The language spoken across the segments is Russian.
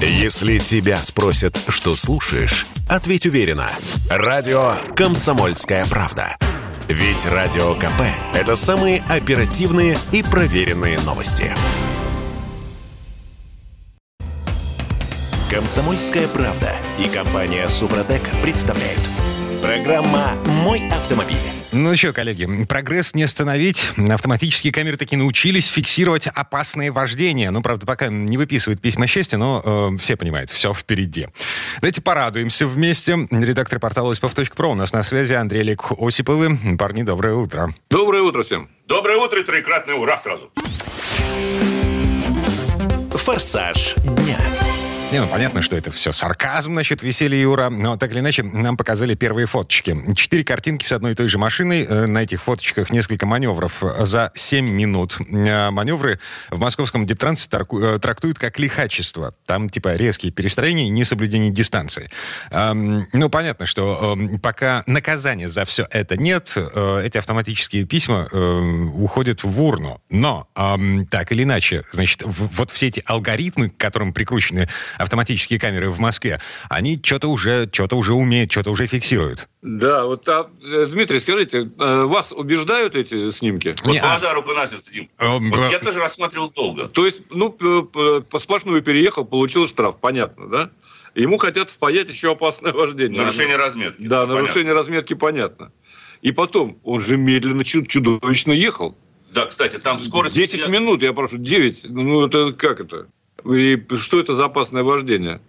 Если тебя спросят, что слушаешь, ответь уверенно. Радио «Комсомольская правда». Ведь Радио КП – это самые оперативные и проверенные новости. «Комсомольская правда» и компания «Супротек» представляют. Программа «Мой автомобиль». Ну что, коллеги, прогресс не остановить. Автоматические камеры таки научились фиксировать опасное вождение. Ну, правда, пока не выписывают письма счастья, но э, все понимают, все впереди. Давайте порадуемся вместе. Редактор портала осипов.про у нас на связи Андрей Олег Осиповы. Парни, доброе утро. Доброе утро всем. Доброе утро и троекратное ура сразу. «Форсаж дня». Не, ну понятно, что это все сарказм насчет веселья Юра, но так или иначе нам показали первые фоточки. Четыре картинки с одной и той же машиной. Э, на этих фоточках несколько маневров за 7 минут. Э, маневры в московском Дептрансе э, трактуют как лихачество. Там типа резкие перестроения и несоблюдение дистанции. Ну, понятно, что пока наказания за все это нет, эти автоматические письма уходят в урну. Но, так или иначе, значит, вот все эти алгоритмы, к которым прикручены автоматические камеры в Москве, они что-то уже, что-то уже умеют, что-то уже фиксируют. Да, вот, а, э, Дмитрий, скажите, э, вас убеждают эти снимки? Вот Не, глаза руку на сердце, Дим. А, вот я тоже рассматривал долго. То есть, ну, по сплошную переехал, получил штраф, понятно, да? Ему хотят впаять еще опасное вождение. Нарушение разметки. Да, нарушение понятно. разметки понятно. И потом, он же медленно, чудовищно ехал. Да, кстати, там скорость... 10 минут, я прошу, 9. Ну, это как это? И что это за опасное вождение?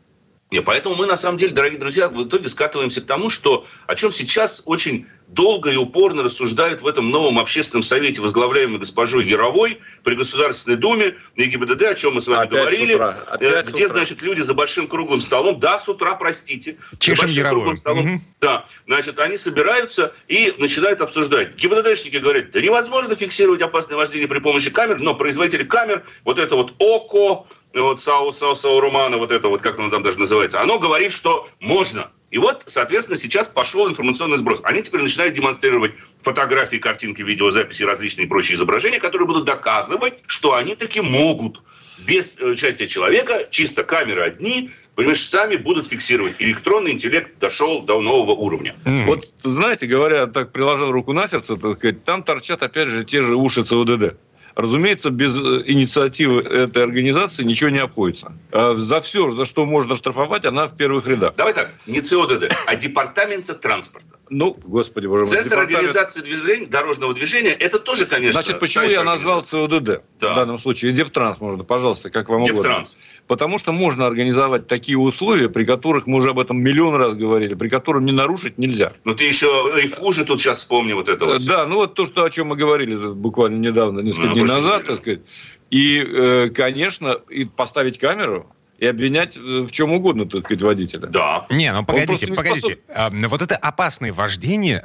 И поэтому мы, на самом деле, дорогие друзья, в итоге скатываемся к тому, что о чем сейчас очень долго и упорно рассуждают в этом новом общественном совете, возглавляемом госпожой Яровой при Государственной Думе на ГИБДД, о чем мы с вами Опять говорили, Опять где, значит, люди за большим круглым столом, да, с утра, простите, Чешем за большим Яровую. круглым столом, угу. да, значит, они собираются и начинают обсуждать. ГИБДДшники говорят, да невозможно фиксировать опасное вождение при помощи камер, но производители камер, вот это вот ОКО, вот Сау, Сау, Сау Романа, вот это вот, как оно там даже называется, оно говорит, что можно. И вот, соответственно, сейчас пошел информационный сброс. Они теперь начинают демонстрировать фотографии, картинки, видеозаписи, различные прочие изображения, которые будут доказывать, что они таки могут без э, участия человека, чисто камеры одни, понимаешь, сами будут фиксировать. Электронный интеллект дошел до нового уровня. Mm. Вот, знаете, говоря, так приложил руку на сердце, так сказать, там торчат опять же те же уши ЦОДД. Разумеется, без э, инициативы этой организации ничего не обходится. А за все, за что можно штрафовать, она в первых рядах. Давай так, не ЦОДД, а Департамента транспорта. Ну, господи, боже мой. Центр департамент... организации движения, дорожного движения, это тоже, конечно... Значит, почему я назвал ЦОДД да. в данном случае? Дептранс можно, пожалуйста, как вам Дептранс. угодно. Потому что можно организовать такие условия, при которых мы уже об этом миллион раз говорили, при которых не нарушить нельзя. Но ты еще и хуже тут сейчас вспомни вот это вот. Да, ну вот то, что, о чем мы говорили буквально недавно, несколько ну, дней назад, так сказать. И, э, конечно, и поставить камеру, и обвинять э, в чем угодно, так сказать, водителя. Да. Не, ну погодите, погодите. А, вот это опасное вождение,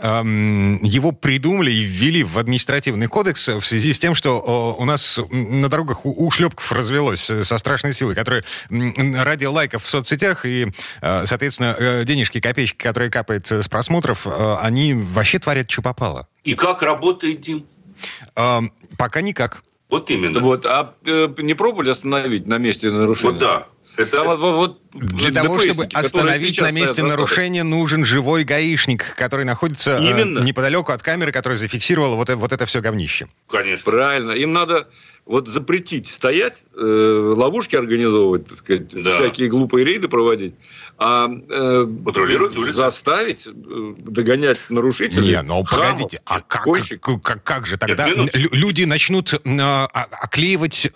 его придумали и ввели в административный кодекс в связи с тем, что у нас на дорогах у шлепков развелось э, со страшной силой, которые ради лайков в соцсетях и, э, соответственно, денежки, копеечки, которые капают с просмотров, они вообще творят, что попало. И как работает, Дим? Пока никак. Вот именно. Вот, а не пробовали остановить на месте нарушения? Вот да. Это... вот, вот, Для того, чтобы остановить на месте нарушения, нужен живой гаишник, который находится э, Именно. Э, неподалеку от камеры, которая зафиксировала вот, вот это все говнище. Конечно. Правильно. Им надо вот запретить стоять, э, ловушки организовывать, так сказать, да. всякие глупые рейды проводить, а э, Патрулировать улицы. заставить э, догонять нарушителей. Не, ну погодите, а как, как, как, как же тогда Нет, люди начнут э, оклеивать э,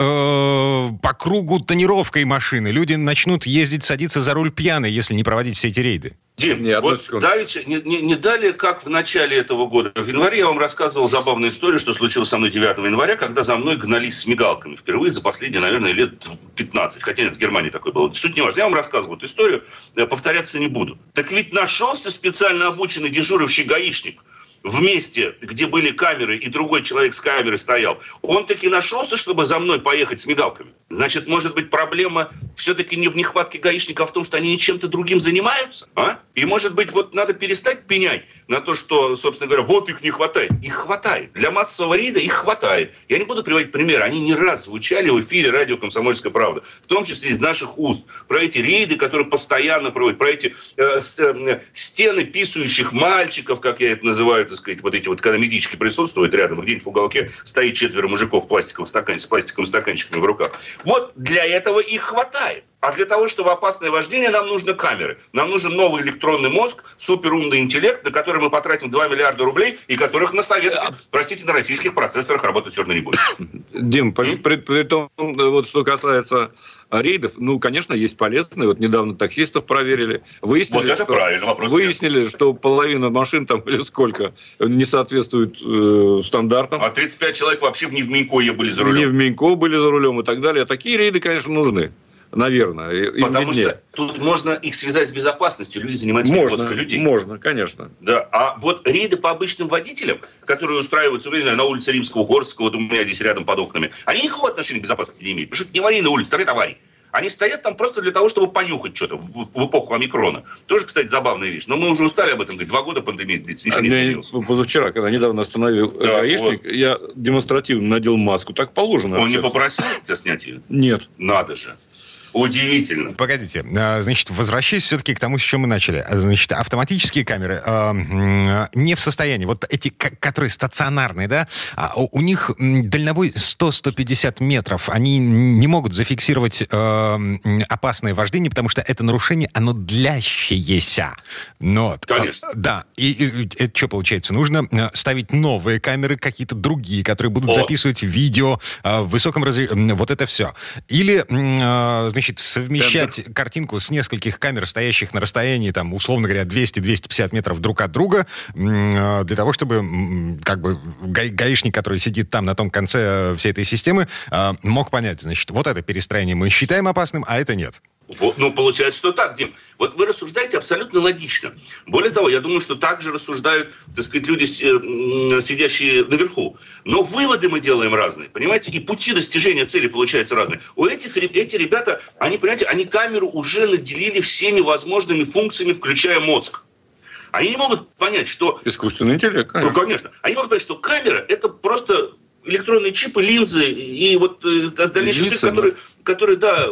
по кругу тонировкой машины, люди начнут ездить, садиться за руль пьяные, если не проводить все эти рейды? Дим, не, вот давеча, не, не, не далее, как в начале этого года, в январе я вам рассказывал забавную историю, что случилось со мной 9 января, когда за мной гнались с мигалками. Впервые за последние, наверное, лет 15. Хотя нет, в Германии такое было. Суть не важна. Я вам рассказывал эту историю, повторяться не буду. Так ведь нашелся специально обученный дежуривший гаишник в месте, где были камеры, и другой человек с камерой стоял. Он таки нашелся, чтобы за мной поехать с мигалками. Значит, может быть, проблема все-таки не в нехватке гаишников, а в том, что они чем-то другим занимаются? А? И, может быть, вот надо перестать пенять на то, что, собственно говоря, вот их не хватает. Их хватает. Для массового рейда их хватает. Я не буду приводить примеры. Они не раз звучали в эфире радио «Комсомольская правда». В том числе из наших уст. Про эти рейды, которые постоянно проводят. Про эти э, э, стены писающих мальчиков, как я это называю, так сказать, вот эти вот, когда медички присутствуют рядом, где-нибудь в уголке стоит четверо мужиков в пластиковых стакан, с пластиковыми стаканчиками в руках. Вот для этого их хватает. А для того, чтобы опасное вождение, нам нужны камеры. Нам нужен новый электронный мозг, суперумный интеллект, на который мы потратим 2 миллиарда рублей, и которых на советских, простите, на российских процессорах работать все равно не будет. Дим, при, при, при том, вот что касается рейдов, ну, конечно, есть полезные. Вот недавно таксистов проверили. Выяснили, вот это что, правильно, вопрос Выяснили, нет. что половина машин там или сколько не соответствует э, стандартам. А 35 человек вообще не в Минько были за рулем. Не в Минько были за рулем и так далее. Такие рейды, конечно, нужны наверное. Потому виднее. что тут можно их связать с безопасностью. Люди занимаются можно, людей. Можно, конечно. Да. А вот рейды по обычным водителям, которые устраиваются на улице Римского, Горского, у меня здесь рядом под окнами, они никакого отношения к безопасности не имеют. Потому что это не аварийная улица, это аварий. Они стоят там просто для того, чтобы понюхать что-то в, эпоху омикрона. Тоже, кстати, забавная вещь. Но мы уже устали об этом говорить. Два года пандемии длится, ничего а не изменилось. Позавчера, когда недавно остановил да, гаишник, вот. я демонстративно надел маску. Так положено. Он не попросил тебя снять ее? Нет. Надо же. Удивительно. Погодите, а, значит, возвращаясь все-таки к тому, с чем мы начали. А, значит, автоматические камеры э, не в состоянии, вот эти, которые стационарные, да, у них дальнобой 100-150 метров, они не могут зафиксировать э, опасное вождение, потому что это нарушение, оно длящееся. Но, Конечно. Да, и, и это что получается? Нужно ставить новые камеры, какие-то другие, которые будут О. записывать видео в высоком разрешении, вот это все. Или, значит, значит, совмещать Тендер. картинку с нескольких камер, стоящих на расстоянии, там, условно говоря, 200-250 метров друг от друга, э, для того, чтобы как бы гаишник, который сидит там на том конце всей этой системы, э, мог понять, значит, вот это перестроение мы считаем опасным, а это нет. Вот, ну, получается, что так, Дим. Вот вы рассуждаете абсолютно логично. Более того, я думаю, что так же рассуждают, так сказать, люди, э, сидящие наверху. Но выводы мы делаем разные, понимаете? И пути достижения цели получаются разные. У этих эти ребята, они, понимаете, они камеру уже наделили всеми возможными функциями, включая мозг. Они не могут понять, что... Искусственный интеллект, конечно. Ну, конечно. Они могут понять, что камера – это просто электронные чипы, линзы и вот э, дальнейший шрифт, который, которые, да,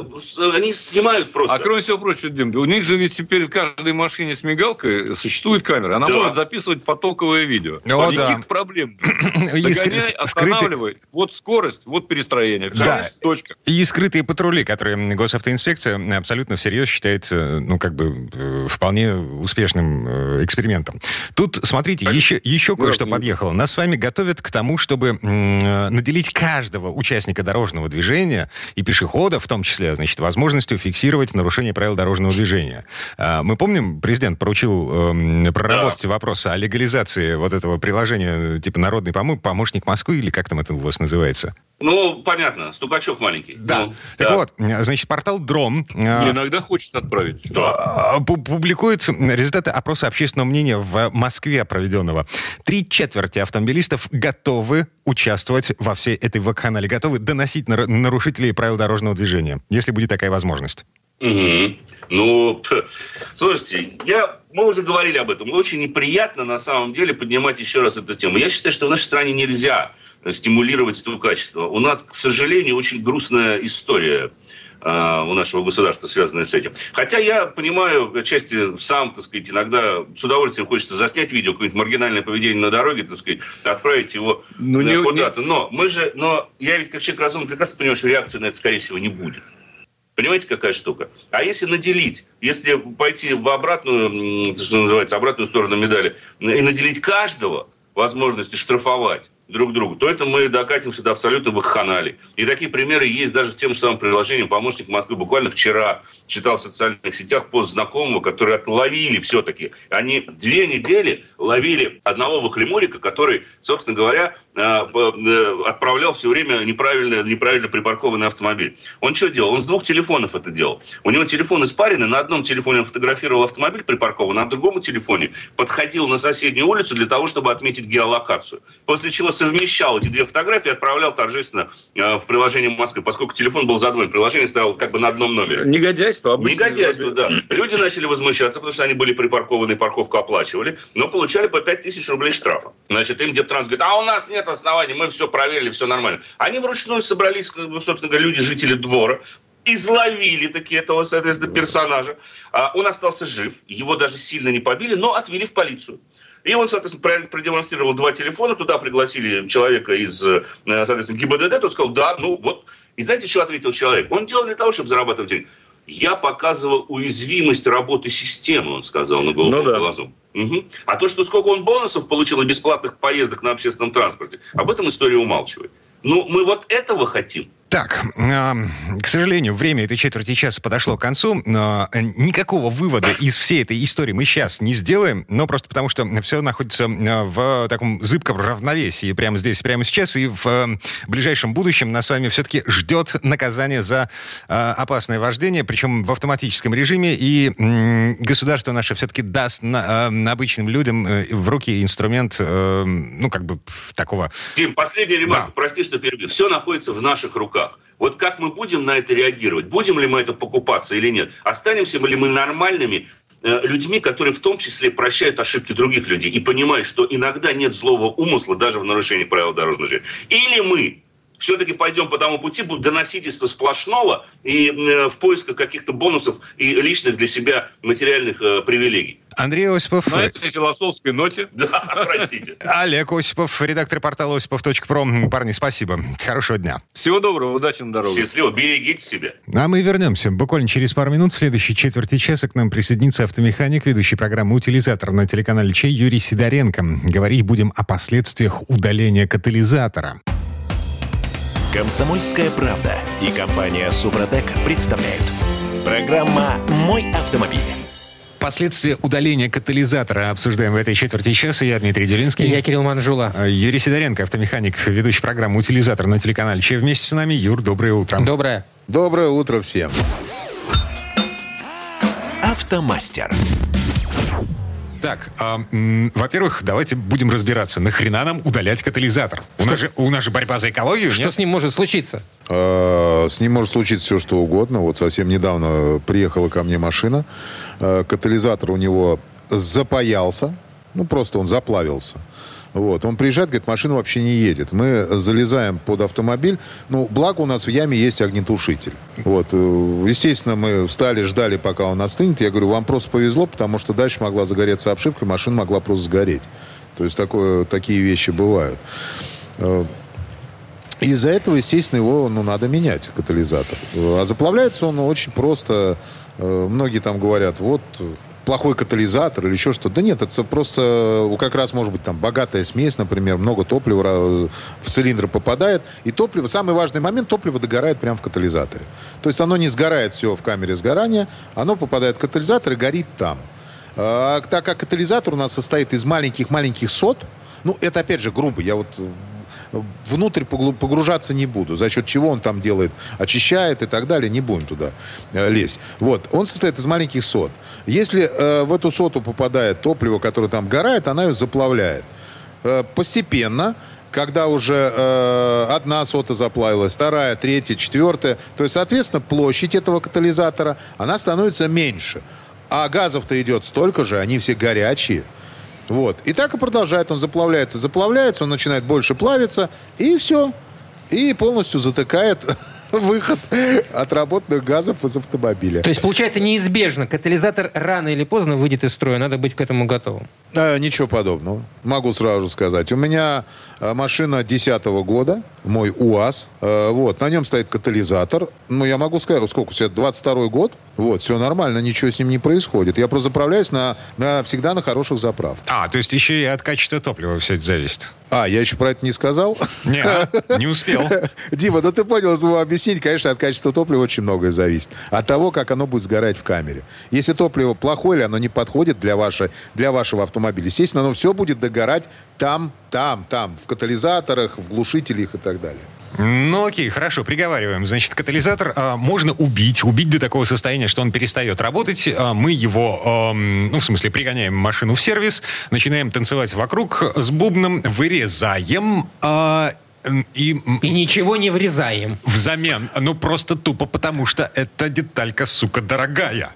они снимают просто. А кроме всего прочего, Дим, у них же ведь теперь в каждой машине с мигалкой существует камера. Она да. может записывать потоковое видео. О, Никаких да. проблем. Догоняй, останавливай. Вот скорость, вот перестроение. Все, да. точка. И скрытые патрули, которые госавтоинспекция абсолютно всерьез считает, ну, как бы, э, вполне успешным э, экспериментом. Тут, смотрите, еще, еще кое-что подъехало. Нас с вами готовят к тому, чтобы Э, наделить каждого участника дорожного движения и пешехода, в том числе, значит, возможностью фиксировать нарушение правил дорожного движения. А, мы помним, президент поручил э, проработать да. вопросы о легализации вот этого приложения типа «Народный помощник Москвы» или как там это у вас называется? Ну, понятно, стукачок маленький. Да. Ну, так да. вот, значит, портал Дром... Э, иногда хочет отправить. Да. Публикует результаты опроса общественного мнения в Москве проведенного. Три четверти автомобилистов готовы участвовать во всей этой вакханале, готовы доносить нарушителей правил дорожного движения, если будет такая возможность. Угу. Ну, слушайте, я, мы уже говорили об этом. Очень неприятно на самом деле поднимать еще раз эту тему. Я считаю, что в нашей стране нельзя стимулировать это качество. У нас, к сожалению, очень грустная история у нашего государства, связанная с этим. Хотя я понимаю, отчасти сам, так сказать, иногда с удовольствием хочется заснять видео, какое-нибудь маргинальное поведение на дороге, так сказать, отправить его ну, не, куда-то. Но мы же, но я ведь как человек разумный прекрасно понимаю, что реакции на это, скорее всего, не будет. Понимаете, какая штука? А если наделить, если пойти в обратную, что называется, обратную сторону медали, и наделить каждого возможностью штрафовать, друг другу, то это мы докатимся до абсолютно вакханалии. И такие примеры есть даже с тем же самым приложением «Помощник Москвы». Буквально вчера читал в социальных сетях пост знакомого, которые отловили все-таки. Они две недели ловили одного вахлемурика, который, собственно говоря, э, э, отправлял все время неправильно, неправильно припаркованный автомобиль. Он что делал? Он с двух телефонов это делал. У него телефон испаренный, на одном телефоне он фотографировал автомобиль припаркованный, а на другом телефоне подходил на соседнюю улицу для того, чтобы отметить геолокацию. После чего совмещал эти две фотографии и отправлял торжественно э, в приложение Москвы, поскольку телефон был задвоен, приложение стояло как бы на одном номере. Негодяйство. Негодяйство, да. Люди начали возмущаться, потому что они были припаркованы, парковку оплачивали, но получали по 5 тысяч рублей штрафа. Значит, им Дептранс говорит, а у нас нет оснований, мы все проверили, все нормально. Они вручную собрались, собственно говоря, люди, жители двора, изловили такие этого, соответственно, персонажа. А он остался жив, его даже сильно не побили, но отвели в полицию. И он, соответственно, продемонстрировал два телефона, туда пригласили человека из, э, соответственно, ГИБДД, тот сказал, да, ну вот. И знаете, что ответил человек? Он делал для того, чтобы зарабатывать деньги. Я показывал уязвимость работы системы, он сказал на голубом ну, да. глазу. Угу. А то, что сколько он бонусов получил и бесплатных поездок на общественном транспорте, об этом история умалчивает. Ну, мы вот этого хотим. Так, к сожалению, время этой четверти часа подошло к концу. Никакого вывода из всей этой истории мы сейчас не сделаем, но просто потому, что все находится в таком зыбком равновесии прямо здесь, прямо сейчас, и в ближайшем будущем нас с вами все-таки ждет наказание за опасное вождение, причем в автоматическом режиме, и государство наше все-таки даст обычным людям э, в руки инструмент, э, ну, как бы такого... Дим, последний ремарк, да. прости, что перебью. Все находится в наших руках руках. Вот как мы будем на это реагировать? Будем ли мы это покупаться или нет? Останемся ли мы нормальными э, людьми, которые в том числе прощают ошибки других людей и понимают, что иногда нет злого умысла даже в нарушении правил дорожного движения. Или мы все-таки пойдем по тому пути, будет доносительство сплошного и э, в поисках каких-то бонусов и личных для себя материальных э, привилегий. Андрей Осипов. На этой философской ноте. Да, простите. Олег Осипов, редактор портала осипов.про. Парни, спасибо. Хорошего дня. Всего доброго, удачи на дороге. Счастливо, берегите себя. А мы вернемся. Буквально через пару минут в следующей четверти часа к нам присоединится автомеханик, ведущий программы «Утилизатор» на телеканале Чей Юрий Сидоренко. Говорить будем о последствиях удаления катализатора. Комсомольская правда и компания «Супротек» представляют. Программа «Мой автомобиль». Последствия удаления катализатора обсуждаем в этой четверти часа. Я Дмитрий Делинский. Я Кирилл Манжула. А, Юрий Сидоренко, автомеханик, ведущий программу «Утилизатор» на телеканале Че. Вместе с нами. Юр, доброе утро. Доброе. Доброе утро всем. Автомастер. Так, а, во-первых, давайте будем разбираться, нахрена нам удалять катализатор? У нас, же, у нас же борьба за экологию, Что нет? с ним может случиться? А, с ним может случиться все, что угодно. Вот совсем недавно приехала ко мне машина. А, катализатор у него запаялся. Ну, просто он заплавился. Вот. Он приезжает, говорит, машина вообще не едет. Мы залезаем под автомобиль. Ну, благо у нас в яме есть огнетушитель. Вот. Э, естественно, мы встали, ждали, пока он остынет. Я говорю, вам просто повезло, потому что дальше могла загореться обшивка, машина могла просто сгореть. То есть такое, такие вещи бывают. Э, из-за этого, естественно, его ну, надо менять, катализатор. Э, а заплавляется он очень просто. Многие там говорят, вот плохой катализатор или еще что-то. Да нет, это просто как раз может быть там богатая смесь, например, много топлива в цилиндр попадает. И топливо, самый важный момент, топливо догорает прямо в катализаторе. То есть оно не сгорает все в камере сгорания, оно попадает в катализатор и горит там. А, так как катализатор у нас состоит из маленьких-маленьких сот, ну, это опять же грубо, я вот внутрь погружаться не буду. За счет чего он там делает, очищает и так далее, не будем туда э, лезть. Вот. Он состоит из маленьких сот. Если э, в эту соту попадает топливо, которое там горает, она ее заплавляет. Э, постепенно когда уже э, одна сота заплавилась, вторая, третья, четвертая, то есть, соответственно, площадь этого катализатора, она становится меньше. А газов-то идет столько же, они все горячие. Вот. И так и продолжает. Он заплавляется, заплавляется, он начинает больше плавиться, и все. И полностью затыкает выход отработанных газов из автомобиля. То есть, получается, неизбежно, катализатор рано или поздно выйдет из строя, надо быть к этому готовым. А, ничего подобного. Могу сразу сказать. У меня Э, машина 2010 года, мой УАЗ. Э, вот, на нем стоит катализатор. Ну, я могу сказать, сколько у себя, 22 год. Вот, все нормально, ничего с ним не происходит. Я просто заправляюсь на, на, всегда на хороших заправках. А, то есть еще и от качества топлива все это зависит. А, я еще про это не сказал? Не, не успел. Дима, ну ты понял его объяснить. Конечно, от качества топлива очень многое зависит. От того, как оно будет сгорать в камере. Если топливо плохое или оно не подходит для, вашей, для вашего автомобиля, естественно, оно все будет догорать там там, там, в катализаторах, в глушителях и так далее. Ну окей, хорошо, приговариваем. Значит, катализатор а, можно убить, убить до такого состояния, что он перестает работать. А, мы его, а, ну в смысле, пригоняем машину в сервис, начинаем танцевать вокруг с бубном, вырезаем а, и, И ничего не врезаем. взамен, ну просто тупо потому, что эта деталька, сука, дорогая.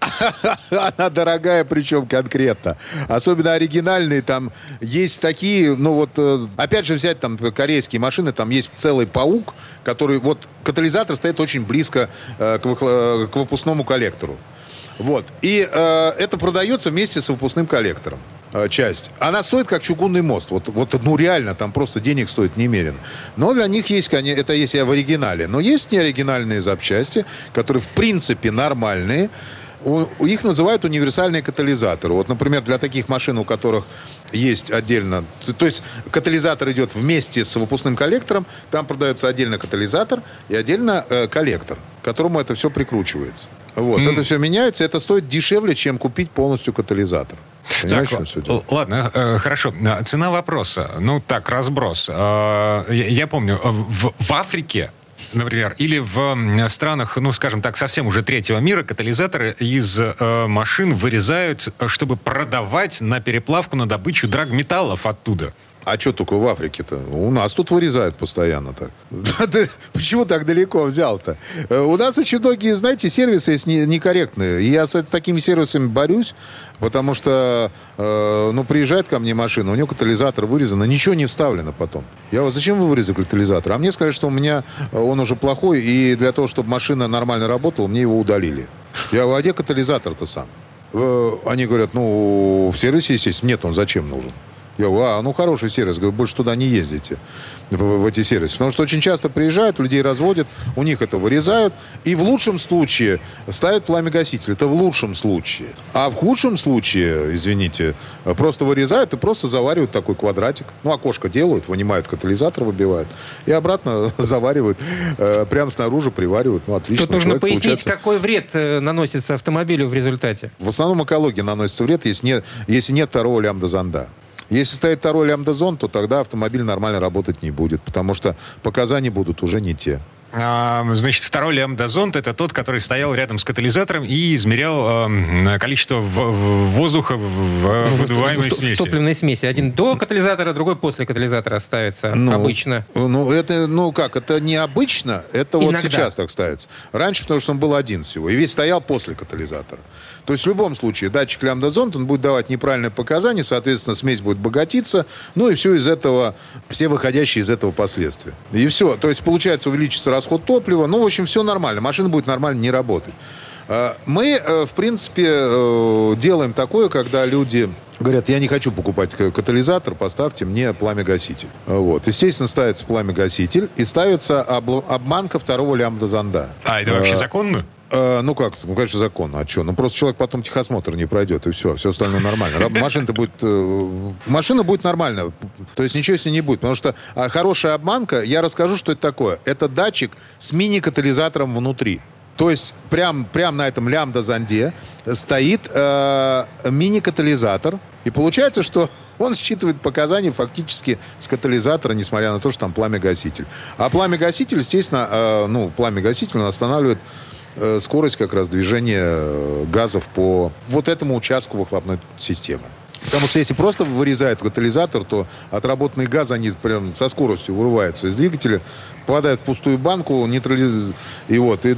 Она дорогая, причем конкретно. Особенно оригинальные, там есть такие, ну вот, э, опять же взять там корейские машины, там есть целый паук, который, вот, катализатор стоит очень близко э, к, выхло- к выпускному коллектору. Вот. И э, это продается вместе с выпускным коллектором э, часть. Она стоит как чугунный мост. Вот, вот, ну реально, там просто денег стоит немерено. Но для них есть, это если в оригинале. Но есть неоригинальные запчасти, которые в принципе нормальные. У, их называют универсальные катализаторы. Вот, например, для таких машин, у которых есть отдельно... То, то есть катализатор идет вместе с выпускным коллектором, там продается отдельно катализатор и отдельно э, коллектор, к которому это все прикручивается. Вот, это все меняется, это стоит дешевле, чем купить полностью катализатор. Так, ладно, э, хорошо. А, Цена вопроса. Ну так, разброс. Э, Я, помню, э, в, в Африке например, или в странах, ну, скажем так, совсем уже третьего мира, катализаторы из э, машин вырезают, э, чтобы продавать на переплавку, на добычу драгметаллов оттуда. А что только в Африке-то? У нас тут вырезают постоянно так. Да ты Почему так далеко взял-то? Э, У нас очень многие, знаете, сервисы есть не- некорректные. И я с такими сервисами борюсь, потому что, э, ну, приезжает ко мне машина, у него катализатор вырезан, а ничего не вставлено потом. Я говорю, зачем вы вырезали катализатор? А мне сказали, что у меня э, он уже плохой, и для того, чтобы машина нормально работала, мне его удалили. Я говорю, а где катализатор-то сам? Э, Они говорят, ну, в сервисе, естественно, нет, он зачем нужен? Я говорю, а, ну хороший сервис, говорю, больше туда не ездите, в, в эти сервисы. Потому что очень часто приезжают, людей разводят, у них это вырезают, и в лучшем случае ставят пламя-гаситель. Это в лучшем случае. А в худшем случае, извините, просто вырезают и просто заваривают такой квадратик. Ну, окошко делают, вынимают катализатор, выбивают, и обратно заваривают, э, прямо снаружи приваривают. Ну, отлично. Тут нужно пояснить, получается- какой вред э, наносится автомобилю в результате. в основном экологии наносится вред, если нет, если нет второго лямбда-зонда. Если стоит второй лямбда-зон, то тогда автомобиль нормально работать не будет, потому что показания будут уже не те. А, Значит, второй лямбда-зонд это тот, который стоял рядом с катализатором и измерял эм, количество в- в- воздуха в в выдуваемой В- в- в смеси. топливной смеси. Один до катализатора, другой после катализатора ставится Ну, обычно. Ну, это, ну как, это необычно, это вот Иногда. сейчас так ставится. Раньше, потому что он был один всего, и весь стоял после катализатора. То есть в любом случае датчик лямбда-зонд, он будет давать неправильные показания, соответственно, смесь будет богатиться, ну и все из этого, все выходящие из этого последствия. И все. То есть, получается, увеличится расход топлива, ну, в общем, все нормально, машина будет нормально не работать. А, Мы, э, в принципе, э, делаем такое, когда люди говорят, я не хочу покупать катализатор, поставьте мне пламя-гаситель. Вот. Естественно, ставится пламя-гаситель и ставится обл- обманка второго лямбда-зонда. А это вообще законно? Э, ну как, ну конечно законно, а что? Ну просто человек потом техосмотр не пройдет, и все, все остальное нормально. Машина-то будет, э, машина будет нормально, то есть ничего с ней не будет, потому что а, хорошая обманка, я расскажу, что это такое. Это датчик с мини-катализатором внутри. То есть прям, прям на этом лямбда-зонде стоит э, мини-катализатор, и получается, что он считывает показания фактически с катализатора, несмотря на то, что там пламя-гаситель. А пламя-гаситель, естественно, э, ну, пламя-гаситель он останавливает э, скорость как раз движения э, газов по вот этому участку выхлопной системы. Потому что если просто вырезают катализатор, то отработанные газы, они прям со скоростью вырываются из двигателя, попадают в пустую банку, нейтрализуют, и вот, и,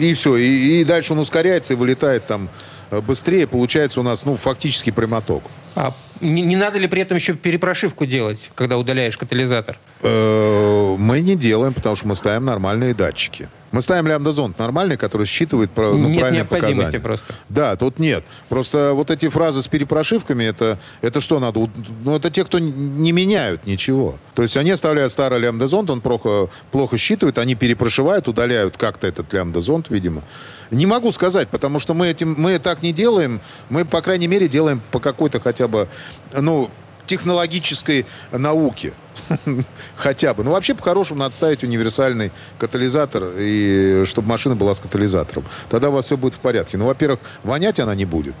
и все. И, и дальше он ускоряется и вылетает там э, быстрее. Получается у нас, ну, фактически прямоток. А не, не надо ли при этом еще перепрошивку делать, когда удаляешь катализатор? Э, Мы не делаем, потому что мы ставим нормальные датчики. Мы ставим лямбда-зонд нормальный, который считывает ну, Нет правильные необходимости показания. просто. Да, тут нет. Просто вот эти фразы с перепрошивками, это, это что надо? Ну, это те, кто не меняют ничего. То есть они оставляют старый лямбда-зонд, он плохо, плохо считывает, они перепрошивают, удаляют как-то этот лямбда-зонд, видимо. Не могу сказать, потому что мы, этим, мы так не делаем. Мы, по крайней мере, делаем по какой-то хотя бы, ну, технологической науке. Хотя бы. Ну, вообще, по-хорошему, надо ставить универсальный катализатор, и чтобы машина была с катализатором. Тогда у вас все будет в порядке. Ну, во-первых, вонять она не будет.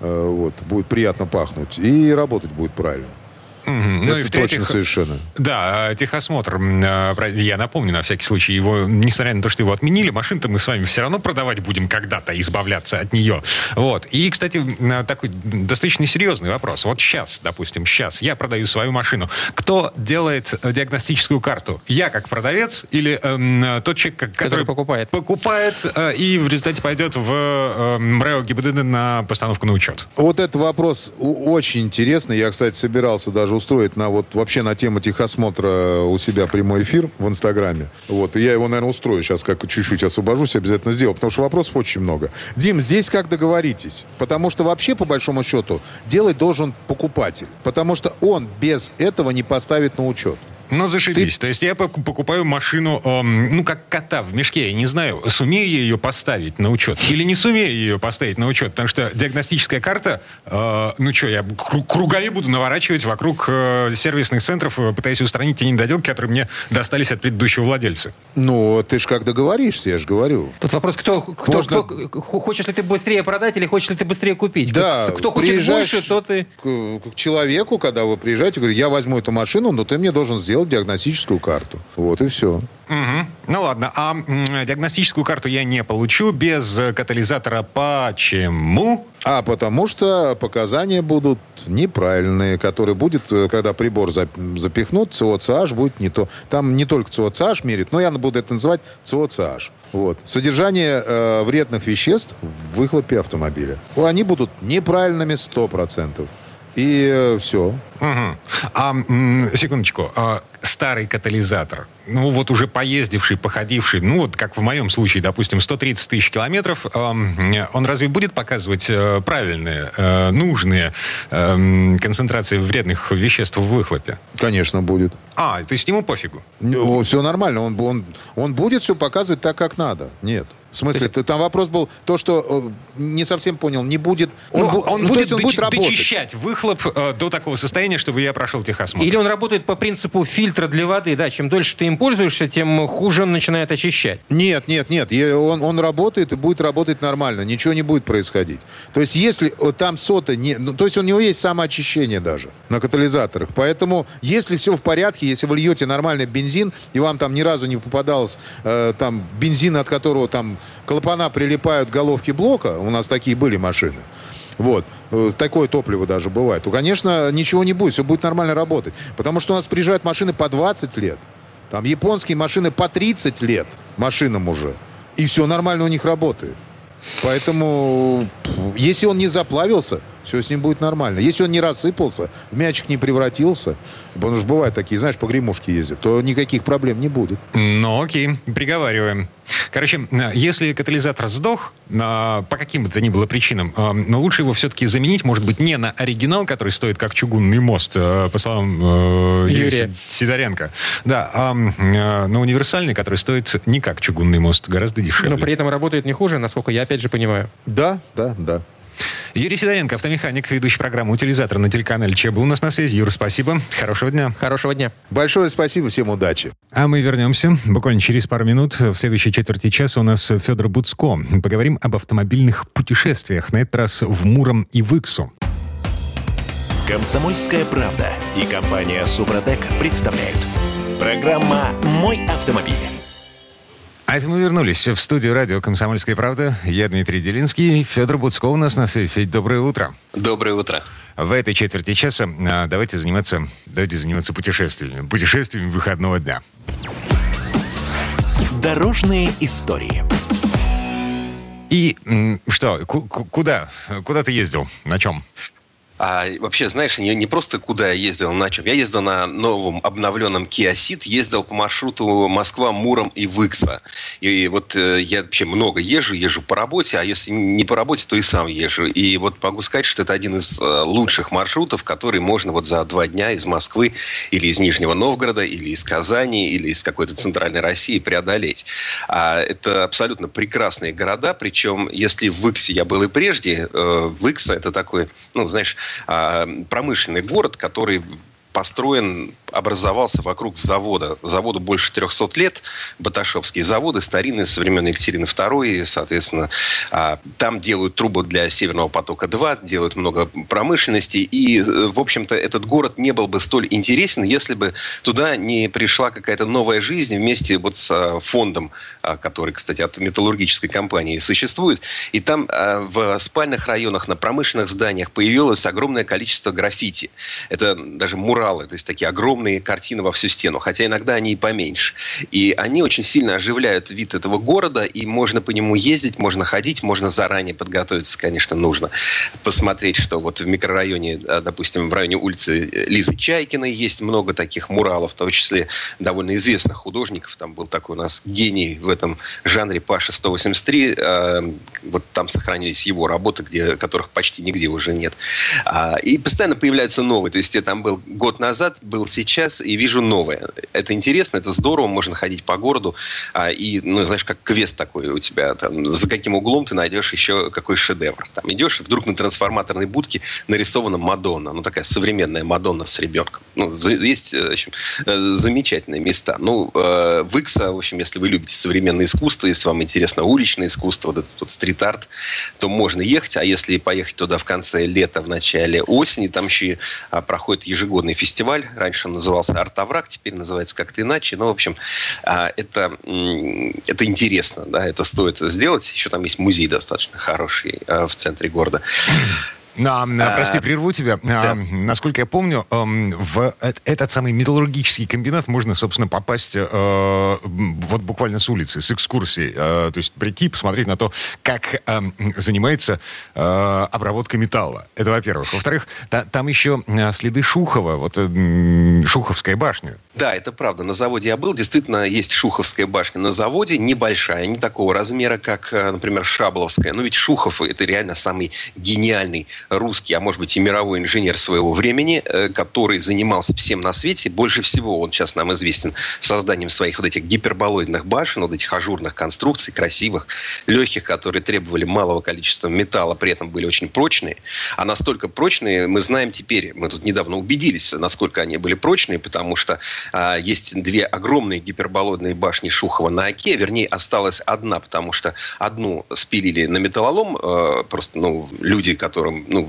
Э, Вот, будет приятно пахнуть. И работать будет правильно. Мгм. Ну и Это в-третьих, точно совершенно. Да, э, техосмотр, э, я напомню на всякий случай, его, несмотря на то, что его отменили, машин-то мы с вами все равно продавать будем когда-то, избавляться от нее. Вот. И, кстати, м, такой достаточно серьезный вопрос. Вот сейчас, допустим, сейчас я продаю свою машину. Кто делает э, диагностическую карту? Я как продавец или эм, э, тот человек, как- который, покупает. покупает э, и в результате пойдет в э, МРЭО ГИБДД на постановку на учет? Вот этот вопрос очень интересный. Я, кстати, собирался даже устроить на вот вообще на тему техосмотра у себя прямой эфир в Инстаграме. Вот. И я его, наверное, устрою сейчас, как чуть-чуть освобожусь, обязательно сделаю, потому что вопросов очень много. Дим, здесь как договоритесь? Потому что вообще, по большому счету, делать должен покупатель. Потому что он без этого не поставит на учет. Ну, зашибись. То есть я пок- покупаю машину, эм, ну, как кота в мешке. Я не знаю, сумею я ее поставить на учет или не сумею ее поставить на учет. Потому что диагностическая карта, э, ну что, я кру- кругами буду наворачивать вокруг э, сервисных центров, э, пытаясь устранить те недоделки, которые мне достались от предыдущего владельца. Ну, ты же как договоришься, я же говорю. Тут вопрос, кто, кто, Можно- кто- хочешь ли ты быстрее продать или хочешь ли ты быстрее купить? Да, кто, кто хочет больше, тот и... К, к человеку, когда вы приезжаете, говорите, я возьму эту машину, но ты мне должен сделать диагностическую карту. Вот и все. Мгм. Ну ладно, а диагностическую карту я не получу без э, катализатора. Почему? А потому что показания будут неправильные, которые будет, э, когда прибор за- запихнут, ЦОЦH будет не то. Там не только ЦОЦH мерит, но я буду это называть ЦОЦH. Вот. Содержание э, вредных веществ в выхлопе автомобиля. Они будут неправильными 100%. И все. Мгм. А, секундочку, а, старый катализатор, ну вот уже поездивший, походивший, ну вот как в моем случае, допустим, 130 тысяч километров, ам, он разве будет показывать э, правильные, э, нужные эм, концентрации вредных веществ в выхлопе? Конечно, будет. А, то есть ему пофигу? все нормально. Он, он, он будет все показывать так, как надо. Нет. В смысле, ты- там вопрос был то, что э, не совсем понял, не будет. Он, Ну, он ну, будет, есть он будет работать. дочищать выхлоп э, до такого состояния, чтобы я прошел техосмотр. Или он работает по принципу фильтра для воды, да, чем дольше ты им пользуешься, тем хуже он начинает очищать. Нет, нет, нет. Он, он работает и будет работать нормально. Ничего не будет происходить. То есть, если э, там сота не... ну, то есть, у него есть самоочищение даже на катализаторах. Поэтому, если все в порядке, если вы льете нормальный бензин, и вам там ни разу не попадалось э, там бензин, от которого там клапана прилипают к головке блока, у нас такие были машины, вот. Э, Такое топливо даже бывает. То, конечно, ничего не будет, все будет нормально работать. Потому что у нас приезжают машины по 20 лет. Там японские машины по 30 лет машинам уже. И все нормально у них работает. Поэтому, если он не заплавился, все с ним будет нормально. Если он не рассыпался, в мячик не превратился, потому что бывают такие, знаешь, погремушки ездят, то никаких проблем не будет. Ну, окей, приговариваем. Короче, э, если катализатор сдох, э, по каким бы то ни было причинам, э, но лучше его все-таки заменить, может быть, не на оригинал, который стоит как чугунный мост, по словам Юрия Юрия. Си- Сидоренко, да, а на универсальный, который стоит не как чугунный мост, гораздо дешевле. Но при этом работает не хуже, насколько я опять же понимаю. Да, да, да. Юрий Сидоренко, автомеханик, ведущий программу «Утилизатор» на телеканале ЧЕ был у нас на связи. Юра, спасибо. Хорошего дня. Хорошего дня. Большое спасибо, всем удачи. А мы вернемся буквально через пару минут. В следующей четверти часа у нас Федор Буцко. Поговорим об автомобильных путешествиях. На этот раз в Муром и в Иксу. Комсомольская правда и компания Супротек представляют. Программа «Мой автомобиль». А это мы вернулись в студию радио «Комсомольская правда». Я Дмитрий Делинский. Федор Буцко у нас на связи. Федь, доброе утро. Доброе утро. В этой четверти часа а, давайте заниматься, давайте заниматься путешествиями. Путешествиями выходного дня. Дорожные истории. И что, ку- ку- куда? Куда ты ездил? На чем? А вообще, знаешь, не, не просто куда я ездил, на чем. Я ездил на новом обновленном Kia Ceed, ездил по маршруту Москва, Муром и Выкса. И вот э, я вообще много езжу, езжу по работе, а если не по работе, то и сам езжу. И вот могу сказать, что это один из э, лучших маршрутов, который можно вот за два дня из Москвы или из Нижнего Новгорода, или из Казани, или из какой-то центральной России преодолеть. А это абсолютно прекрасные города, причем если в Выксе я был и прежде, э, Выкса это такой, ну, знаешь, а, промышленный город, который построен образовался вокруг завода. Заводу больше 300 лет, Баташовские заводы, старинные, со времен Екатерины II, соответственно, а, там делают трубы для Северного потока-2, делают много промышленности, и, в общем-то, этот город не был бы столь интересен, если бы туда не пришла какая-то новая жизнь вместе вот с а, фондом, а, который, кстати, от металлургической компании существует. И там в спальных районах, на промышленных зданиях появилось огромное количество граффити. Это даже муралы, то есть такие огромные картины во всю стену, хотя иногда они и поменьше. И они очень сильно оживляют вид этого города, и можно по нему ездить, можно ходить, можно заранее подготовиться, конечно, нужно. Посмотреть, что вот в микрорайоне, а, допустим, в районе улицы Лизы Чайкиной есть много таких муралов, в том числе довольно известных художников. Там был такой у нас гений в этом жанре Паша 183. А, вот там сохранились его работы, где, которых почти нигде уже нет. А, и постоянно появляются новые. То есть я там был год назад, был сейчас и вижу новое. Это интересно, это здорово, можно ходить по городу. А, и, ну, знаешь, как квест такой у тебя. Там, за каким углом ты найдешь еще какой шедевр. Там идешь, и вдруг на трансформаторной будке нарисована Мадонна. Ну, такая современная Мадонна с ребенком. Ну, есть, в общем, э, замечательные места. Ну, э, в в общем, если вы любите современное искусство, если вам интересно уличное искусство, вот этот вот стрит-арт, то можно ехать. А если поехать туда в конце лета, в начале осени, там еще а, проходит ежегодный фестиваль. Раньше он назывался «Артовраг», теперь называется как-то иначе. Но, в общем, а, это, это интересно, да, это стоит сделать. Еще там есть музей достаточно хороший а, в центре города. А, прости, прерву тебя. Да. А, насколько я помню, в этот самый металлургический комбинат можно, собственно, попасть э, вот буквально с улицы, с экскурсией. Э, то есть прийти, посмотреть на то, как э, занимается обработка металла. Это во-первых. Во-вторых, там еще следы Шухова, вот Шуховская башня. Да, это правда. На заводе я был. Действительно, есть Шуховская башня на заводе. Небольшая, не такого размера, как, например, Шабловская. Но ведь Шухов – это реально самый гениальный русский, а может быть и мировой инженер своего времени, э, который занимался всем на свете. Больше всего он сейчас нам известен созданием своих вот этих гиперболоидных башен, вот этих ажурных конструкций, красивых, легких, которые требовали малого количества металла, при этом были очень прочные. А настолько прочные, мы знаем теперь, мы тут недавно убедились, насколько они были прочные, потому что а, есть две огромные гиперболоидные башни Шухова на Оке, вернее, осталась одна, потому что одну спилили на металлолом, э, просто ну, люди, которым ну,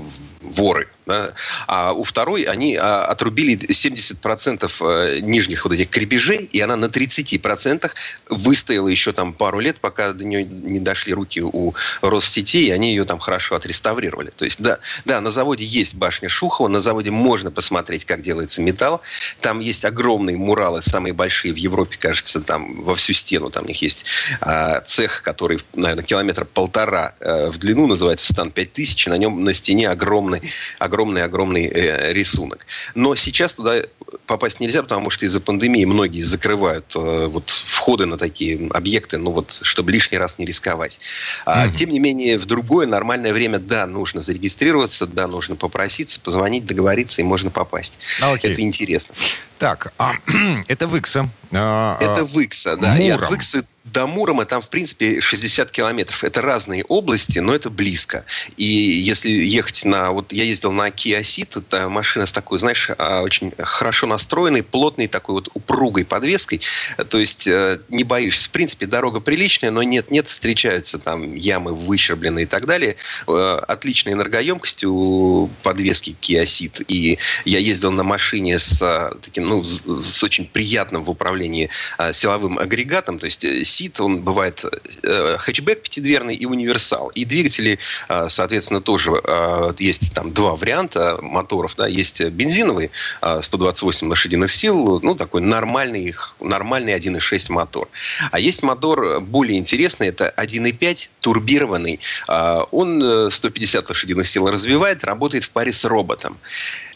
воры. Да? А у второй они а, отрубили 70% э, нижних вот этих крепежей, и она на 30% выстояла еще там пару лет, пока до нее не дошли руки у Россетей, и они ее там хорошо отреставрировали. То есть, да, да, на заводе есть башня Шухова, на заводе можно посмотреть, как делается металл. Там есть огромные муралы, самые большие в Европе, кажется, там во всю стену. Там у них есть а, цех, который, наверное, километра полтора а, в длину, называется Стан 5000, на нем на стене огромный, огромный-огромный э, рисунок. Но сейчас туда попасть нельзя, потому что из-за пандемии многие закрывают э, вот входы на такие объекты, ну вот, чтобы лишний раз не рисковать. А, mm-hmm. Тем не менее, в другое нормальное время, да, нужно зарегистрироваться, да, нужно попроситься, позвонить, договориться, и можно попасть. Okay. Это интересно. Так, а, это Викса. А, это Викса, да. Муром. И от Виксы до Мурома там, в принципе, 60 километров. Это разные области, но это близко. И если ехать на... Вот я ездил на Kia Ceed, это машина с такой, знаешь, а, очень хорошо настроенной, плотной такой вот упругой подвеской. То есть э, не боишься. В принципе, дорога приличная, но нет-нет, встречаются там ямы выщербленные и так далее. Э, отличная энергоемкость у подвески Kia Ceed. И я ездил на машине с э, таким, ну, с очень приятным в управлении силовым агрегатом. То есть Сит, он бывает э, хэтчбэк пятидверный и универсал. И двигатели, э, соответственно, тоже э, есть там два варианта моторов. Да, есть бензиновый 128 лошадиных сил, ну, такой нормальный, нормальный 1.6 мотор. А есть мотор более интересный, это 1.5 турбированный. Он 150 лошадиных сил развивает, работает в паре с роботом.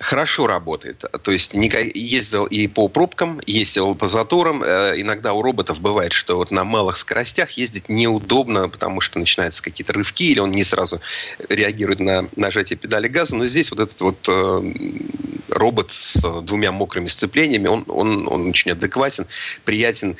Хорошо работает. То есть ездил и по пробкам, ездил по заторам. Иногда у роботов бывает, что вот на малых скоростях ездить неудобно, потому что начинаются какие-то рывки, или он не сразу реагирует на нажатие педали газа. Но здесь вот этот вот э, робот с двумя мокрыми сцеплениями, он, он, он очень адекватен, приятен.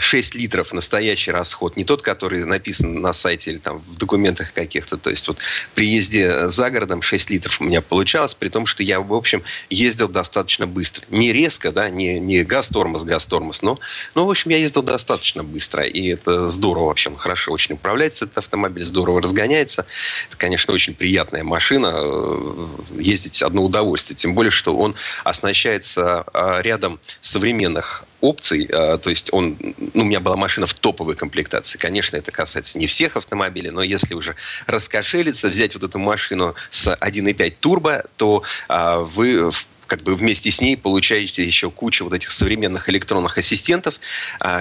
6 литров настоящий расход, не тот, который написан на сайте или там в документах каких-то. То есть вот при езде за городом 6 литров у меня получалось, при том, что я, в общем, ездил достаточно быстро. Не резко, да, не, не газ-тормоз, газ-тормоз, но, но, в общем, я ездил достаточно быстро. И это здорово вообще, он хорошо очень управляется, этот автомобиль здорово разгоняется. Это, конечно, очень приятная машина. Э, ездить одно удовольствие. Тем более, что он оснащается а, рядом современных опций. А, то есть он, ну, у меня была машина в топовой комплектации. Конечно, это касается не всех автомобилей, но если уже раскошелиться, взять вот эту машину с 1.5 турбо, то вы как бы вместе с ней получаете еще кучу вот этих современных электронных ассистентов,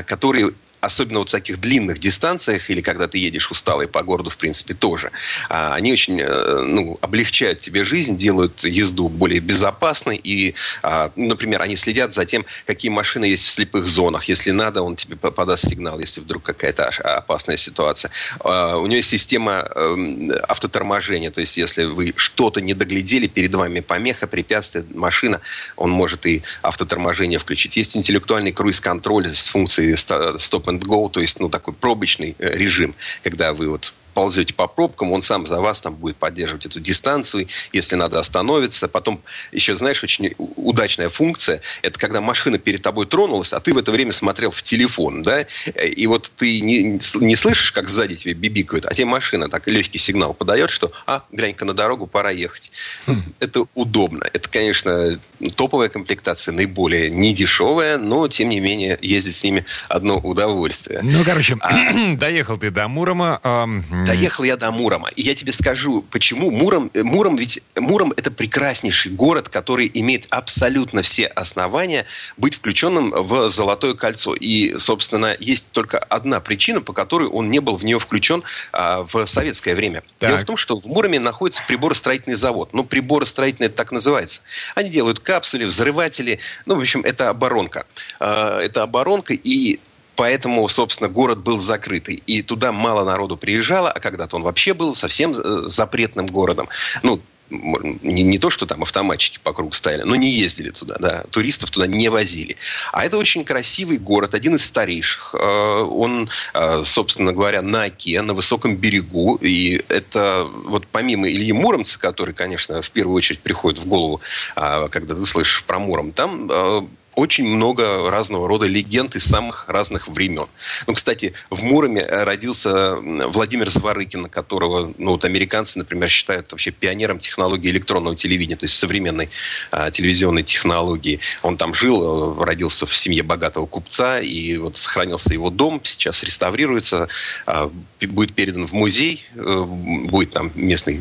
которые особенно вот в таких длинных дистанциях или когда ты едешь усталый по городу, в принципе, тоже, а, они очень э, ну, облегчают тебе жизнь, делают езду более безопасной и, а, например, они следят за тем, какие машины есть в слепых зонах. Если надо, он тебе подаст сигнал, если вдруг какая-то опасная ситуация. А, у него есть система эм, автоторможения, то есть если вы что-то не доглядели, перед вами помеха, препятствие, машина, он может и автоторможение включить. Есть интеллектуальный круиз-контроль с функцией стоп and go, то есть ну, такой пробочный э, режим, когда вы вот ползете по пробкам, он сам за вас там будет поддерживать эту дистанцию, если надо остановиться. Потом еще, знаешь, очень удачная функция, это когда машина перед тобой тронулась, а ты в это время смотрел в телефон, да, и вот ты не, не слышишь, как сзади тебе бибикают, а тебе машина так легкий сигнал подает, что, а, глянь-ка на дорогу, пора ехать. Хм. Это удобно. Это, конечно, топовая комплектация, наиболее недешевая, но, тем не менее, ездить с ними одно удовольствие. Ну, короче, а... доехал ты до Мурома, Доехал я до Мурома. И я тебе скажу, почему. Муром, э, Муром ведь Муром это прекраснейший город, который имеет абсолютно все основания быть включенным в Золотое кольцо. И, собственно, есть только одна причина, по которой он не был в нее включен а, в советское время. Так. Дело в том, что в Муроме находится приборостроительный завод. Ну, приборостроительный это так называется. Они делают капсули, взрыватели. Ну, в общем, это оборонка. А, это оборонка, и Поэтому, собственно, город был закрытый. И туда мало народу приезжало, а когда-то он вообще был совсем э, запретным городом. Ну, не, не то, что там автоматчики по кругу стояли, но не ездили туда, да, туристов туда не возили. А это очень красивый город, один из старейших. Э, он, э, собственно говоря, на оке, на высоком берегу. И это вот помимо Ильи Муромца, который, конечно, в первую очередь приходит в голову, когда ты слышишь про Муром, там очень много разного рода легенд из самых разных времен. Ну, кстати, в Муроме родился Владимир Зворыкин, которого ну, вот американцы, например, считают вообще пионером технологии электронного телевидения, то есть современной а, телевизионной технологии. Он там жил, э, родился в семье богатого купца, и вот сохранился его дом, сейчас реставрируется, а, будет передан в музей, а, будет там местный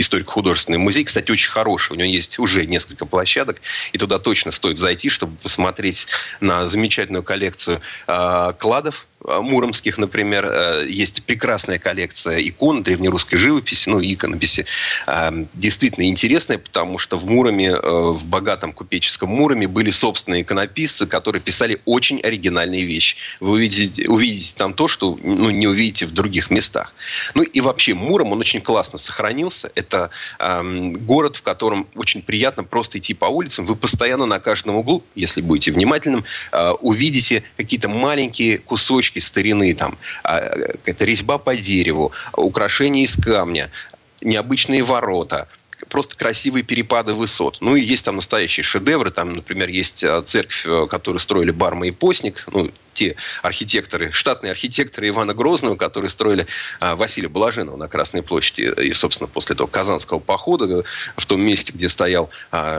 историко-художественный музей, кстати, очень хороший, у него есть уже несколько площадок, и туда точно стоит зайти, чтобы посмотреть на замечательную коллекцию э, кладов муромских, например, э, есть прекрасная коллекция икон древнерусской живописи, ну, иконописи. Э, действительно интересная, потому что в Муроме, в богатом купеческом Муроме были собственные иконописцы, которые писали очень оригинальные вещи. Вы увидите, увидите там то, что ну, не увидите в других местах. Ну и вообще Муром, он очень классно сохранился. Это э, город, в котором очень приятно просто идти по улицам. Вы постоянно на каждом углу, если будете внимательным, э, увидите какие-то маленькие кусочки кусочки старины, там, а, какая-то резьба по дереву, украшения из камня, необычные ворота, просто красивые перепады высот. Ну и есть там настоящие шедевры. Там, например, есть а, церковь, э, которую строили Барма и Постник. Ну, те архитекторы, штатные архитекторы Ивана Грозного, которые строили а, Василия Блаженного на Красной площади. И, собственно, после того Казанского похода э, в том месте, где стоял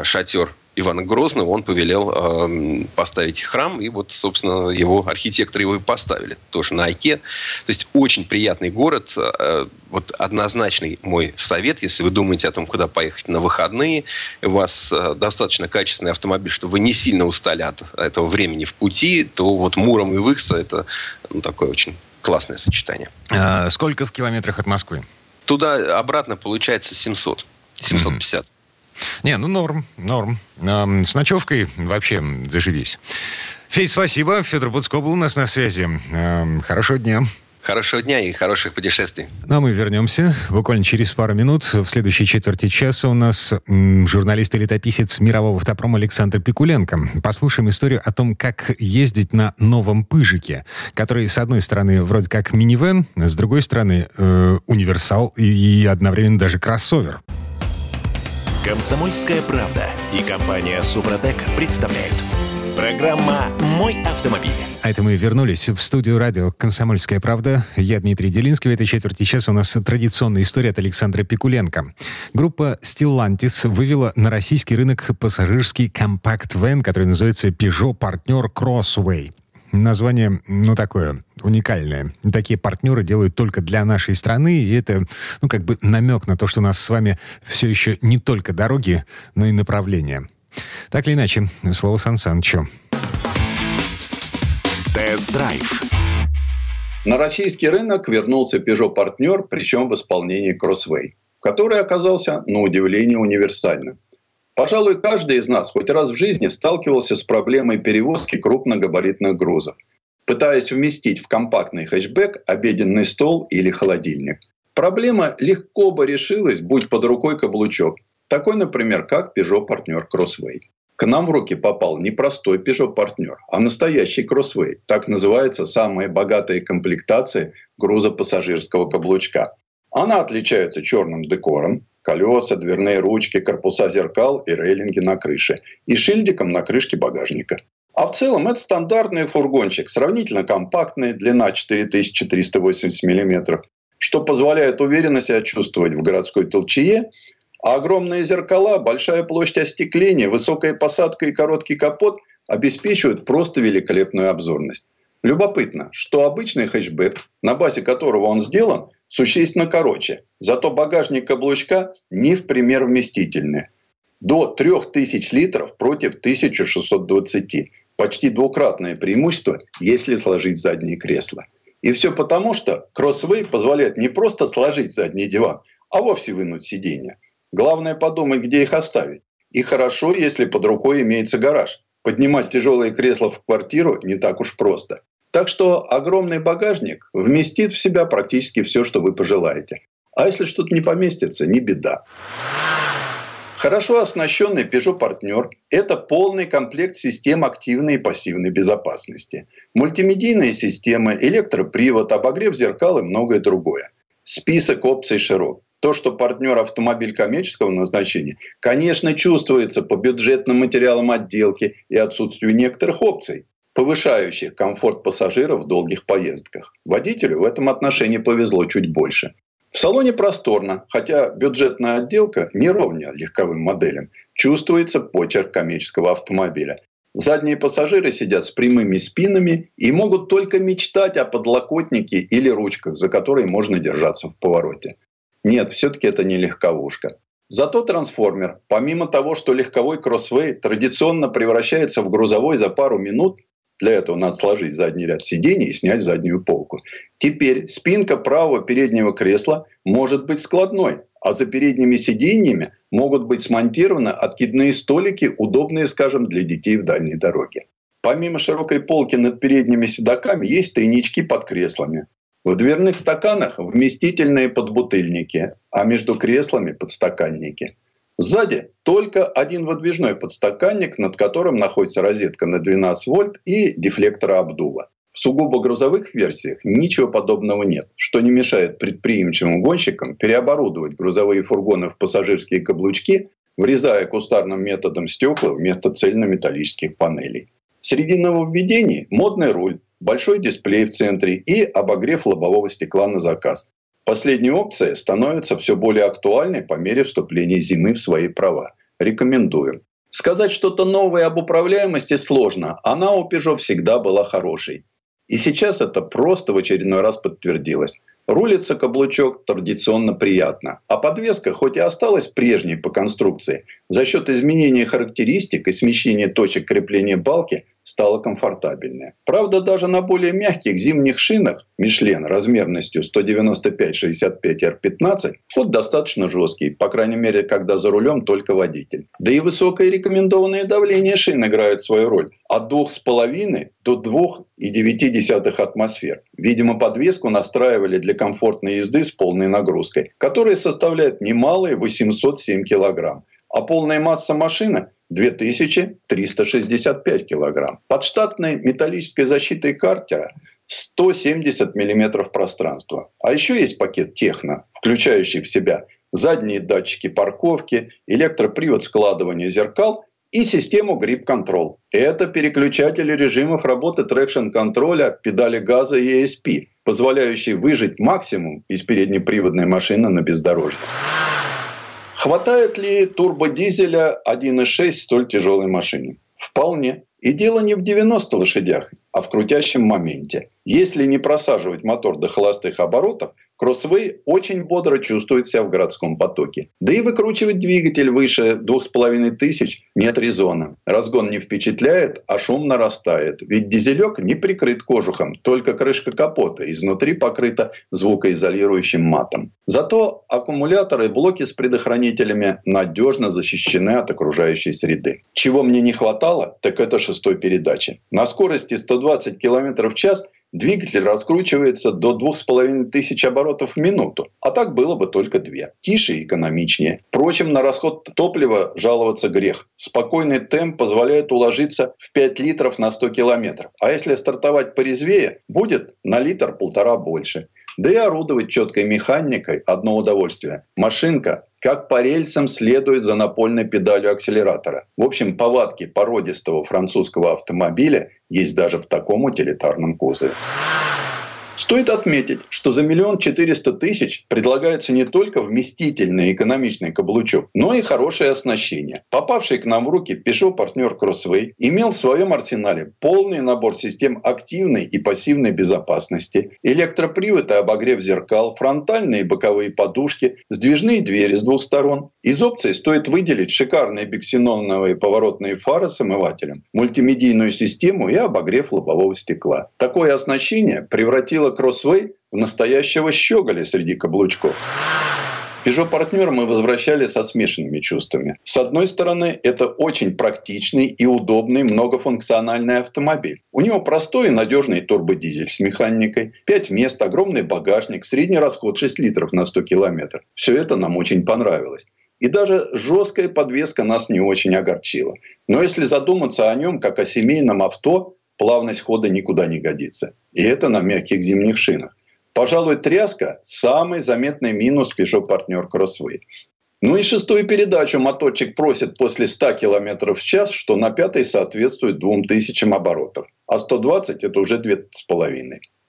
шатер Ивана Грозного, он повелел э, поставить храм, и вот, собственно, его архитекторы его и поставили, тоже на Айке. То есть очень приятный город. Э, вот однозначный мой совет, если вы думаете о том, куда поехать на выходные, у вас э, достаточно качественный автомобиль, чтобы вы не сильно устали от этого времени в пути, то вот Муром и Выкса это ну, такое очень классное сочетание. А сколько в километрах от Москвы? Туда обратно получается 700. 750. Mm-hmm. Не, ну норм, норм. С ночевкой вообще заживись. Федь, спасибо. Федор Буцко был у нас на связи. Хорошего дня. Хорошего дня и хороших путешествий. Ну, а мы вернемся буквально через пару минут. В следующей четверти часа у нас журналист и летописец мирового автопрома Александр Пикуленко. Послушаем историю о том, как ездить на новом «Пыжике», который, с одной стороны, вроде как минивэн, с другой стороны, э, универсал и одновременно даже кроссовер. Комсомольская правда и компания «Супротек» представляют. Программа «Мой автомобиль». А это мы вернулись в студию радио «Комсомольская правда». Я Дмитрий Делинский. В этой четверти часа у нас традиционная история от Александра Пикуленко. Группа Stellantis вывела на российский рынок пассажирский компакт-вен, который называется Peugeot Partner Crossway. Название, ну, такое уникальное. Такие партнеры делают только для нашей страны, и это, ну, как бы намек на то, что у нас с вами все еще не только дороги, но и направления. Так или иначе, слово Сан Санычу. Тест-драйв. На российский рынок вернулся Peugeot партнер, причем в исполнении Crossway, который оказался, на удивление, универсальным. Пожалуй, каждый из нас хоть раз в жизни сталкивался с проблемой перевозки крупногабаритных грузов, пытаясь вместить в компактный хэтчбэк обеденный стол или холодильник. Проблема легко бы решилась, будь под рукой каблучок, такой, например, как Peugeot партнер Crossway. К нам в руки попал не простой Peugeot партнер, а настоящий Crossway. Так называется самая богатая комплектация грузопассажирского каблучка. Она отличается черным декором, колеса, дверные ручки, корпуса зеркал и рейлинги на крыше. И шильдиком на крышке багажника. А в целом это стандартный фургончик, сравнительно компактный, длина 4380 мм, что позволяет уверенно себя чувствовать в городской толчее – а огромные зеркала, большая площадь остекления, высокая посадка и короткий капот обеспечивают просто великолепную обзорность. Любопытно, что обычный хэтчбэк, на базе которого он сделан, существенно короче. Зато багажник каблучка не в пример вместительный. До 3000 литров против 1620. Почти двукратное преимущество, если сложить задние кресла. И все потому, что кроссвей позволяет не просто сложить задний диван, а вовсе вынуть сиденье. Главное подумать, где их оставить. И хорошо, если под рукой имеется гараж. Поднимать тяжелые кресла в квартиру не так уж просто. Так что огромный багажник вместит в себя практически все, что вы пожелаете. А если что-то не поместится, не беда. Хорошо оснащенный Peugeot партнер – это полный комплект систем активной и пассивной безопасности. Мультимедийные системы, электропривод, обогрев зеркал и многое другое. Список опций широк. То, что партнер автомобиль коммерческого назначения, конечно, чувствуется по бюджетным материалам отделки и отсутствию некоторых опций, повышающих комфорт пассажиров в долгих поездках. Водителю в этом отношении повезло чуть больше. В салоне просторно, хотя бюджетная отделка не ровня легковым моделям. Чувствуется почерк коммерческого автомобиля. Задние пассажиры сидят с прямыми спинами и могут только мечтать о подлокотнике или ручках, за которые можно держаться в повороте. Нет, все-таки это не легковушка. Зато трансформер, помимо того, что легковой кроссвей традиционно превращается в грузовой за пару минут, для этого надо сложить задний ряд сидений и снять заднюю полку. Теперь спинка правого переднего кресла может быть складной, а за передними сиденьями могут быть смонтированы откидные столики, удобные, скажем, для детей в дальней дороге. Помимо широкой полки над передними седоками есть тайнички под креслами. В дверных стаканах вместительные подбутыльники, а между креслами подстаканники. Сзади только один выдвижной подстаканник, над которым находится розетка на 12 вольт и дефлектор обдува. В сугубо грузовых версиях ничего подобного нет, что не мешает предприимчивым гонщикам переоборудовать грузовые фургоны в пассажирские каблучки, врезая кустарным методом стекла вместо цельнометаллических панелей. Среди нововведений модный руль, большой дисплей в центре и обогрев лобового стекла на заказ. Последняя опция становится все более актуальной по мере вступления зимы в свои права. Рекомендуем. Сказать что-то новое об управляемости сложно. Она у Peugeot всегда была хорошей. И сейчас это просто в очередной раз подтвердилось. Рулится каблучок традиционно приятно. А подвеска, хоть и осталась прежней по конструкции, за счет изменения характеристик и смещения точек крепления балки стала комфортабельнее. Правда, даже на более мягких зимних шинах Мишлен размерностью 195-65 R15 ход достаточно жесткий, по крайней мере, когда за рулем только водитель. Да и высокое рекомендованное давление шин играет свою роль. От 2,5 до 2,9 атмосфер. Видимо, подвеску настраивали для комфортной езды с полной нагрузкой, которая составляет немалые 807 килограмм. А полная масса машины 2365 килограмм. Под штатной металлической защитой картера 170 миллиметров пространства. А еще есть пакет техно, включающий в себя задние датчики парковки, электропривод складывания зеркал и систему Grip Control. Это переключатели режимов работы трекшн-контроля, педали газа и ESP, позволяющие выжить максимум из переднеприводной машины на бездорожье. Хватает ли турбодизеля 1.6 столь тяжелой машине? Вполне. И дело не в 90 лошадях, а в крутящем моменте. Если не просаживать мотор до холостых оборотов, Кроссвей очень бодро чувствует себя в городском потоке. Да и выкручивать двигатель выше 2500 нет резона. Разгон не впечатляет, а шум нарастает. Ведь дизелек не прикрыт кожухом, только крышка капота изнутри покрыта звукоизолирующим матом. Зато аккумуляторы и блоки с предохранителями надежно защищены от окружающей среды. Чего мне не хватало, так это шестой передачи. На скорости 120 км в час двигатель раскручивается до 2500 оборотов в минуту. А так было бы только две. Тише и экономичнее. Впрочем, на расход топлива жаловаться грех. Спокойный темп позволяет уложиться в 5 литров на 100 километров. А если стартовать порезвее, будет на литр-полтора больше. Да и орудовать четкой механикой – одно удовольствие. Машинка как по рельсам следует за напольной педалью акселератора. В общем, повадки породистого французского автомобиля есть даже в таком утилитарном кузове. Стоит отметить, что за миллион четыреста тысяч предлагается не только вместительный экономичный каблучок, но и хорошее оснащение. Попавший к нам в руки Peugeot партнер Crossway имел в своем арсенале полный набор систем активной и пассивной безопасности, электропривод и обогрев зеркал, фронтальные и боковые подушки, сдвижные двери с двух сторон. Из опций стоит выделить шикарные биксеноновые поворотные фары с омывателем, мультимедийную систему и обогрев лобового стекла. Такое оснащение превратило превратила Кроссвей в настоящего щеголя среди каблучков. Peugeot партнер мы возвращали со смешанными чувствами. С одной стороны, это очень практичный и удобный многофункциональный автомобиль. У него простой и надежный турбодизель с механикой, 5 мест, огромный багажник, средний расход 6 литров на 100 километров. Все это нам очень понравилось. И даже жесткая подвеска нас не очень огорчила. Но если задуматься о нем как о семейном авто, плавность хода никуда не годится. И это на мягких зимних шинах. Пожалуй, тряска – самый заметный минус Peugeot партнер Crossway. Ну и шестую передачу моточек просит после 100 км в час, что на пятой соответствует 2000 оборотов. А 120 – это уже 2,5.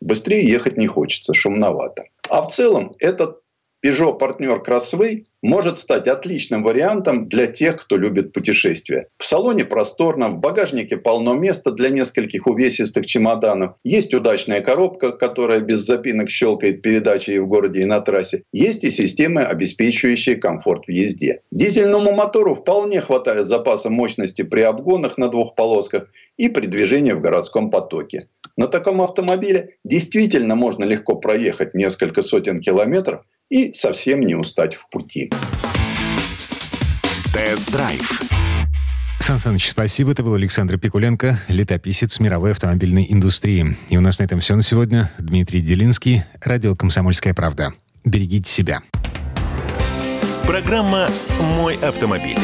Быстрее ехать не хочется, шумновато. А в целом этот Peugeot партнер Crossway может стать отличным вариантом для тех, кто любит путешествия. В салоне просторно, в багажнике полно места для нескольких увесистых чемоданов. Есть удачная коробка, которая без запинок щелкает передачи и в городе, и на трассе. Есть и системы, обеспечивающие комфорт в езде. Дизельному мотору вполне хватает запаса мощности при обгонах на двух полосках и при движении в городском потоке. На таком автомобиле действительно можно легко проехать несколько сотен километров – и совсем не устать в пути. Тест-драйв. Сан Саныч, спасибо. Это был Александр Пикуленко, летописец мировой автомобильной индустрии. И у нас на этом все на сегодня. Дмитрий Делинский, радио «Комсомольская правда». Берегите себя. Программа «Мой автомобиль».